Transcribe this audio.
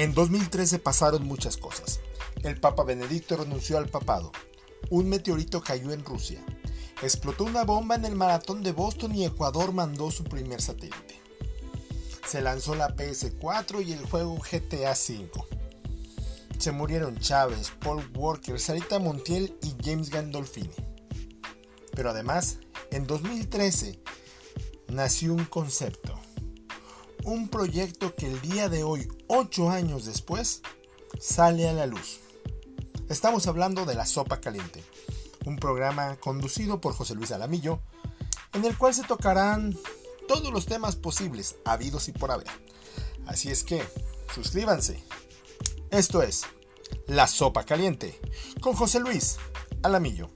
En 2013 pasaron muchas cosas. El Papa Benedicto renunció al papado. Un meteorito cayó en Rusia. Explotó una bomba en el maratón de Boston y Ecuador mandó su primer satélite. Se lanzó la PS4 y el juego GTA V. Se murieron Chávez, Paul Walker, Sarita Montiel y James Gandolfini. Pero además, en 2013 nació un concepto un proyecto que el día de hoy, ocho años después, sale a la luz. Estamos hablando de La Sopa Caliente, un programa conducido por José Luis Alamillo, en el cual se tocarán todos los temas posibles, habidos y por haber. Así es que, suscríbanse. Esto es La Sopa Caliente, con José Luis Alamillo.